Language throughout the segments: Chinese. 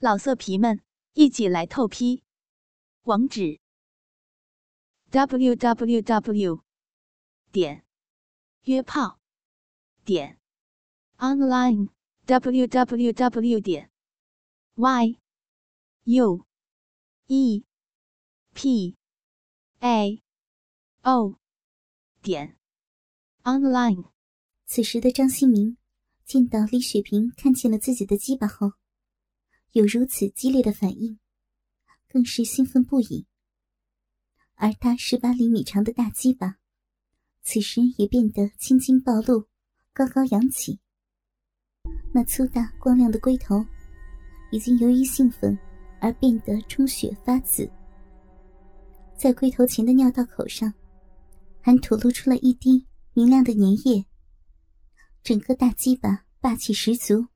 老色皮们，一起来透批！网址：w w w 点约炮点 online w w w 点 y u e p a o 点 online。此时的张新明见到李雪萍看见了自己的鸡巴后。有如此激烈的反应，更是兴奋不已。而他十八厘米长的大鸡巴，此时也变得青筋暴露，高高扬起。那粗大光亮的龟头，已经由于兴奋而变得充血发紫。在龟头前的尿道口上，还吐露出了一滴明亮的粘液。整个大鸡巴霸气十足。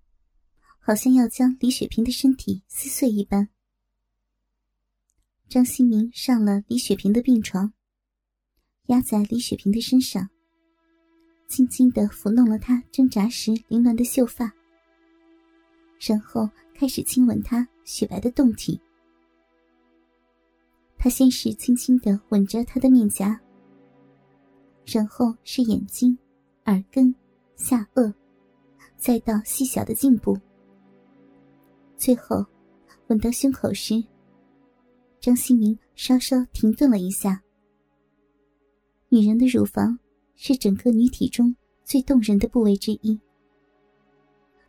好像要将李雪萍的身体撕碎一般。张新明上了李雪萍的病床，压在李雪萍的身上，轻轻的抚弄了她挣扎时凌乱的秀发，然后开始亲吻她雪白的胴体。他先是轻轻的吻着她的面颊，然后是眼睛、耳根、下颚，再到细小的颈部。最后，吻到胸口时，张新明稍稍停顿了一下。女人的乳房是整个女体中最动人的部位之一，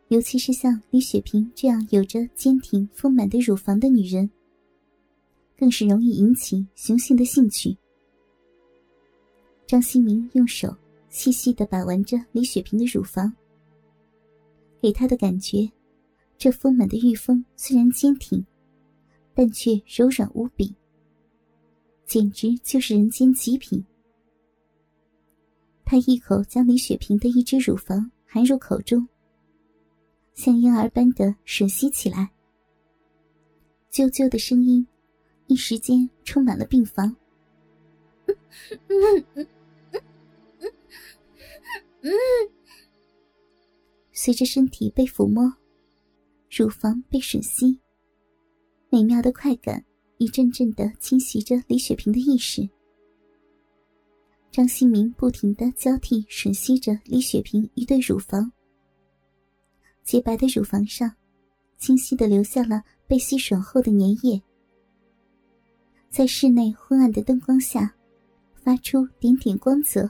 尤其是像李雪萍这样有着坚挺丰满的乳房的女人，更是容易引起雄性的兴趣。张新明用手细细的把玩着李雪萍的乳房，给她的感觉。这丰满的玉峰虽然坚挺，但却柔软无比，简直就是人间极品。他一口将李雪萍的一只乳房含入口中，像婴儿般的吮吸起来。啾啾的声音，一时间充满了病房。随着身体被抚摸。乳房被吮吸，美妙的快感一阵阵的侵袭着李雪萍的意识。张新明不停的交替吮吸着李雪萍一对乳房，洁白的乳房上，清晰的留下了被吸吮后的粘液，在室内昏暗的灯光下，发出点点光泽。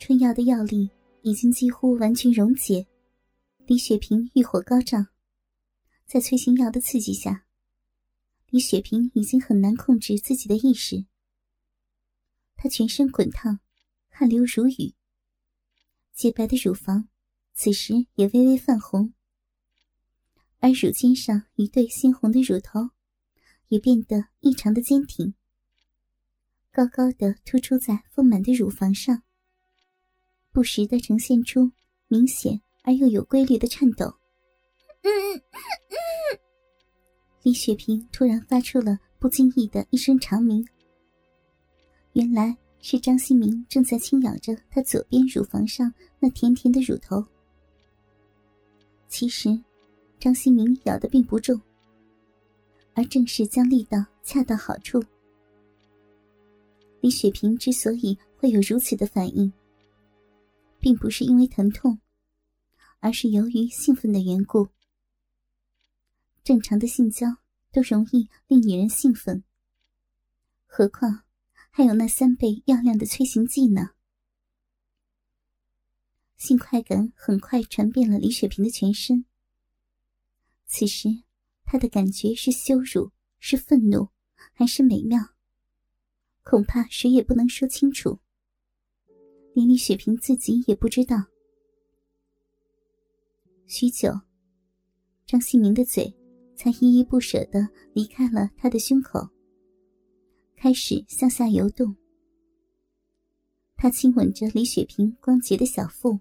春药的药力已经几乎完全溶解，李雪萍欲火高涨。在催情药的刺激下，李雪萍已经很难控制自己的意识。她全身滚烫，汗流如雨。洁白的乳房此时也微微泛红，而乳尖上一对鲜红的乳头也变得异常的坚挺，高高的突出在丰满的乳房上，不时的呈现出明显而又有规律的颤抖。李雪萍突然发出了不经意的一声长鸣。原来是张新明正在轻咬着她左边乳房上那甜甜的乳头。其实，张新明咬的并不重，而正是将力道恰到好处。李雪萍之所以会有如此的反应，并不是因为疼痛，而是由于兴奋的缘故。正常的性交都容易令女人兴奋，何况还有那三倍药量的催情剂呢？性快感很快传遍了李雪萍的全身。此时，她的感觉是羞辱，是愤怒，还是美妙？恐怕谁也不能说清楚，连李雪萍自己也不知道。许久，张新明的嘴。才依依不舍的离开了他的胸口，开始向下游动。他亲吻着李雪萍光洁的小腹，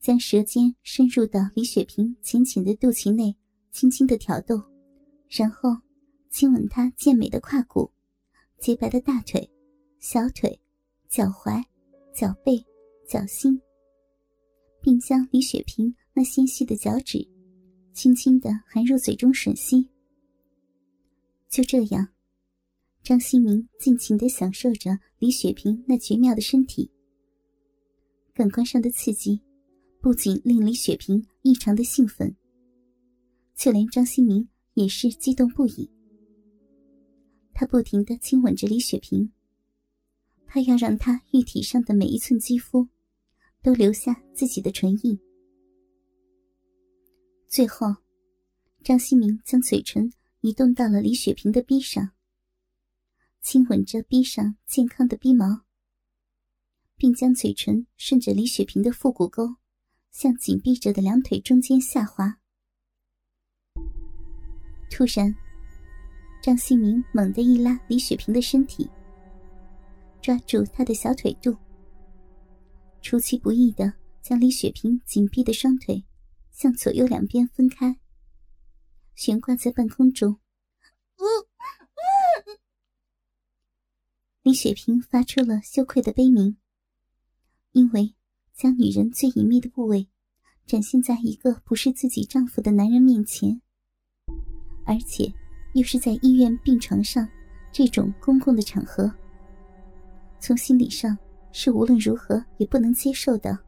将舌尖深入到李雪萍浅浅的肚脐内，轻轻的挑逗，然后亲吻她健美的胯骨、洁白的大腿、小腿、脚踝、脚背、脚心，并将李雪萍那纤细的脚趾。轻轻的含入嘴中吮吸。就这样，张新明尽情的享受着李雪萍那绝妙的身体。感官上的刺激，不仅令李雪萍异常的兴奋，就连张新明也是激动不已。他不停的亲吻着李雪萍，他要让她玉体上的每一寸肌肤，都留下自己的唇印。最后，张新明将嘴唇移动到了李雪萍的臂上，亲吻着臂上健康的鼻毛。并将嘴唇顺着李雪萍的腹股沟，向紧闭着的两腿中间下滑。突然，张新明猛地一拉李雪萍的身体，抓住她的小腿肚，出其不意的将李雪萍紧闭的双腿向左右两边分开，悬挂在半空中。李雪萍发出了羞愧的悲鸣。因为将女人最隐秘的部位展现在一个不是自己丈夫的男人面前，而且又是在医院病床上这种公共的场合，从心理上是无论如何也不能接受的。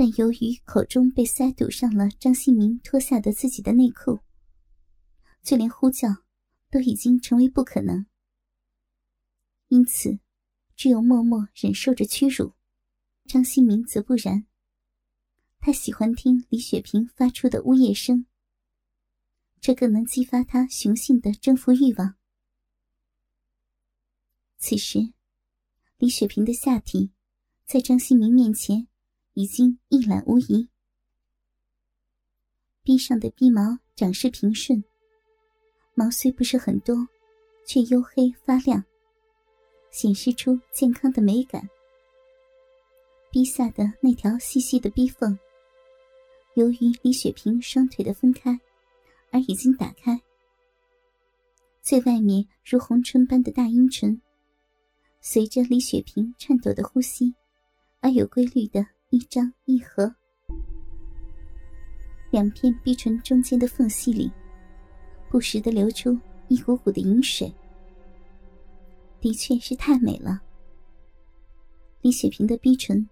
但由于口中被塞堵上了张新明脱下的自己的内裤，就连呼叫都已经成为不可能，因此。只有默默忍受着屈辱，张新明则不然。他喜欢听李雪萍发出的呜咽声，这更能激发他雄性的征服欲望。此时，李雪萍的下体在张新明面前已经一览无遗，臂上的臂毛长势平顺，毛虽不是很多，却黝黑发亮。显示出健康的美感。逼下的那条细细的逼缝，由于李雪萍双腿的分开，而已经打开。最外面如红唇般的大阴唇，随着李雪萍颤抖的呼吸，而有规律的一张一合。两片逼唇中间的缝隙里，不时的流出一股股的饮水。的确是太美了。李雪萍的逼唇，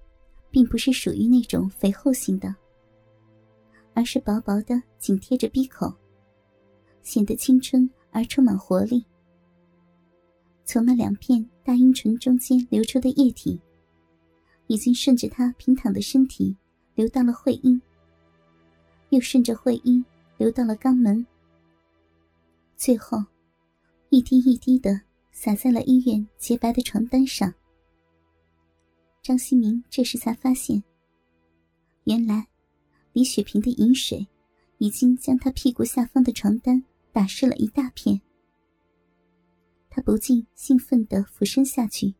并不是属于那种肥厚型的，而是薄薄的紧贴着逼口，显得青春而充满活力。从那两片大阴唇中间流出的液体，已经顺着她平躺的身体流到了会阴，又顺着会阴流到了肛门，最后一滴一滴的。洒在了医院洁白的床单上。张新明这时才发现，原来李雪萍的饮水已经将他屁股下方的床单打湿了一大片。他不禁兴奋地俯身下去，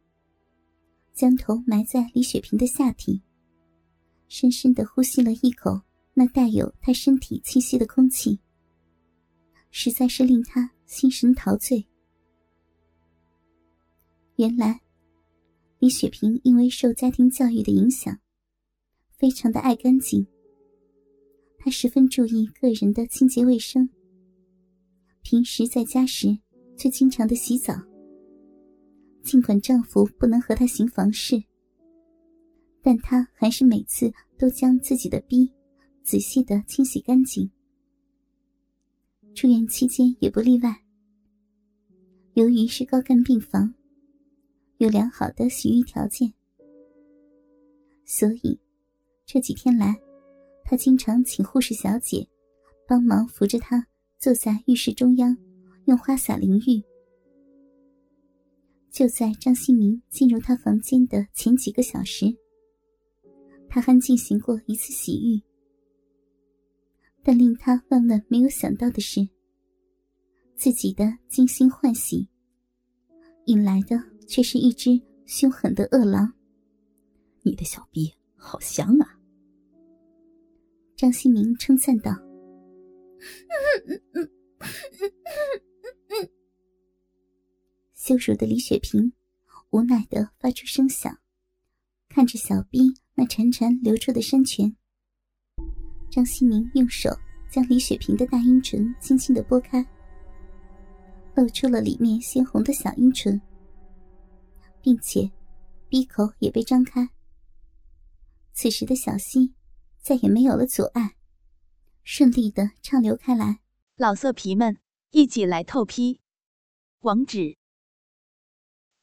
将头埋在李雪萍的下体，深深的呼吸了一口那带有她身体气息的空气，实在是令他心神陶醉。原来，李雪萍因为受家庭教育的影响，非常的爱干净。她十分注意个人的清洁卫生。平时在家时，却经常的洗澡。尽管丈夫不能和她行房事，但她还是每次都将自己的逼仔细的清洗干净。住院期间也不例外。由于是高干病房。有良好的洗浴条件，所以这几天来，他经常请护士小姐帮忙扶着她坐在浴室中央，用花洒淋浴。就在张新明进入他房间的前几个小时，他还进行过一次洗浴。但令他万万没有想到的是，自己的精心换洗引来的。却是一只凶狠的恶狼。你的小逼好香啊！张新明称赞道。羞辱的李雪萍无奈的发出声响，看着小逼那潺潺流出的山泉，张新明用手将李雪萍的大阴唇轻轻的拨开，露出了里面鲜红的小阴唇，并且鼻口也被张开。此时的小溪再也没有了阻碍，顺利的畅流开来。老色皮们，一起来透批！网址